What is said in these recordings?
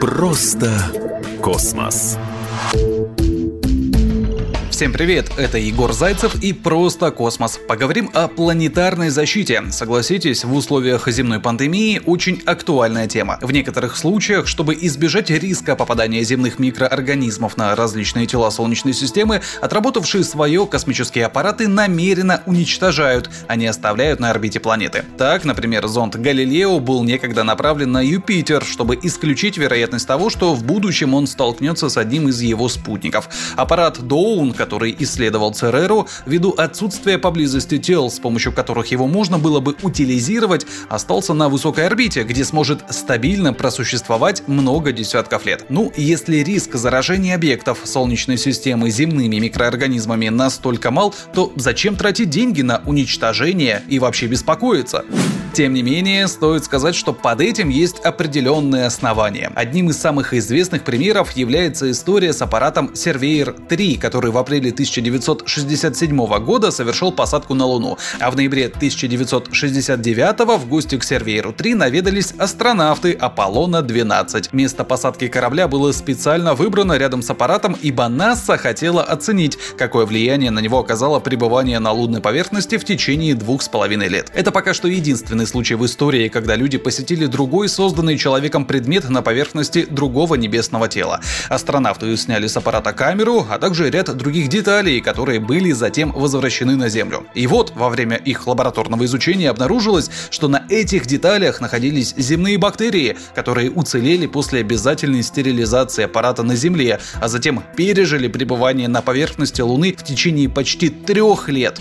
Просто космос. Всем привет, это Егор Зайцев и «Просто космос». Поговорим о планетарной защите. Согласитесь, в условиях земной пандемии очень актуальная тема. В некоторых случаях, чтобы избежать риска попадания земных микроорганизмов на различные тела Солнечной системы, отработавшие свое космические аппараты намеренно уничтожают, а не оставляют на орбите планеты. Так, например, зонд Галилео был некогда направлен на Юпитер, чтобы исключить вероятность того, что в будущем он столкнется с одним из его спутников. Аппарат Доун, который исследовал Цереру, ввиду отсутствия поблизости тел, с помощью которых его можно было бы утилизировать, остался на высокой орбите, где сможет стабильно просуществовать много десятков лет. Ну, если риск заражения объектов Солнечной системы земными микроорганизмами настолько мал, то зачем тратить деньги на уничтожение и вообще беспокоиться? Тем не менее, стоит сказать, что под этим есть определенные основания. Одним из самых известных примеров является история с аппаратом Surveyor 3, который в апреле 1967 года совершил посадку на Луну, а в ноябре 1969 в гости к Surveyor 3 наведались астронавты Аполлона-12. Место посадки корабля было специально выбрано рядом с аппаратом, ибо НАСА хотела оценить, какое влияние на него оказало пребывание на лунной поверхности в течение двух с половиной лет. Это пока что единственный единственный случай в истории, когда люди посетили другой созданный человеком предмет на поверхности другого небесного тела. Астронавты сняли с аппарата камеру, а также ряд других деталей, которые были затем возвращены на Землю. И вот, во время их лабораторного изучения обнаружилось, что на этих деталях находились земные бактерии, которые уцелели после обязательной стерилизации аппарата на Земле, а затем пережили пребывание на поверхности Луны в течение почти трех лет.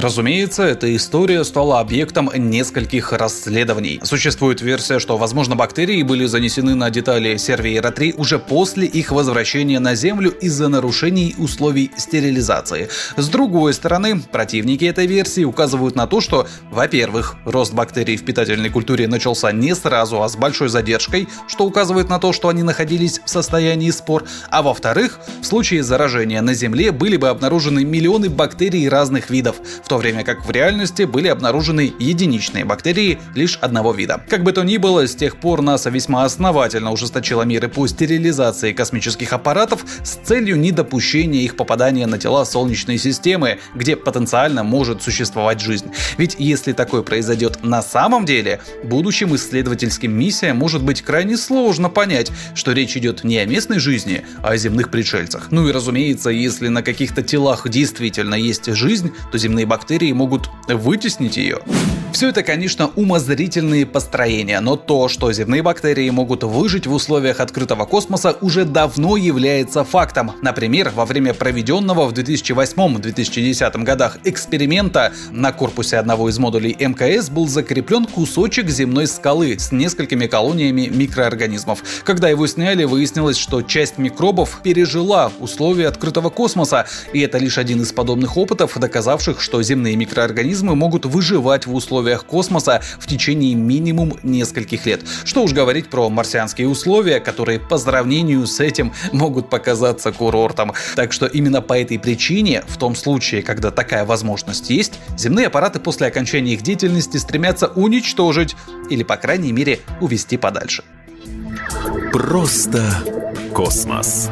Разумеется, эта история стала объектом нескольких расследований. Существует версия, что, возможно, бактерии были занесены на детали сервиера 3 уже после их возвращения на Землю из-за нарушений условий стерилизации. С другой стороны, противники этой версии указывают на то, что, во-первых, рост бактерий в питательной культуре начался не сразу, а с большой задержкой, что указывает на то, что они находились в состоянии спор, а во-вторых, в случае заражения на Земле были бы обнаружены миллионы бактерий разных видов, в то время как в реальности были обнаружены единичные бактерии лишь одного вида. Как бы то ни было, с тех пор НАСА весьма основательно ужесточила меры по стерилизации космических аппаратов с целью недопущения их попадания на тела Солнечной системы, где потенциально может существовать жизнь. Ведь если такое произойдет на самом деле, будущим исследовательским миссиям может быть крайне сложно понять, что речь идет не о местной жизни, а о земных пришельцах. Ну и разумеется, если на каких-то телах действительно есть жизнь, то земные бактерии бактерии могут вытеснить ее. Все это, конечно, умозрительные построения, но то, что земные бактерии могут выжить в условиях открытого космоса, уже давно является фактом. Например, во время проведенного в 2008-2010 годах эксперимента на корпусе одного из модулей МКС был закреплен кусочек земной скалы с несколькими колониями микроорганизмов. Когда его сняли, выяснилось, что часть микробов пережила условия открытого космоса, и это лишь один из подобных опытов, доказавших, что земные микроорганизмы могут выживать в условиях космоса в течение минимум нескольких лет. Что уж говорить про марсианские условия, которые по сравнению с этим могут показаться курортом. Так что именно по этой причине, в том случае, когда такая возможность есть, земные аппараты после окончания их деятельности стремятся уничтожить или, по крайней мере, увести подальше. Просто космос.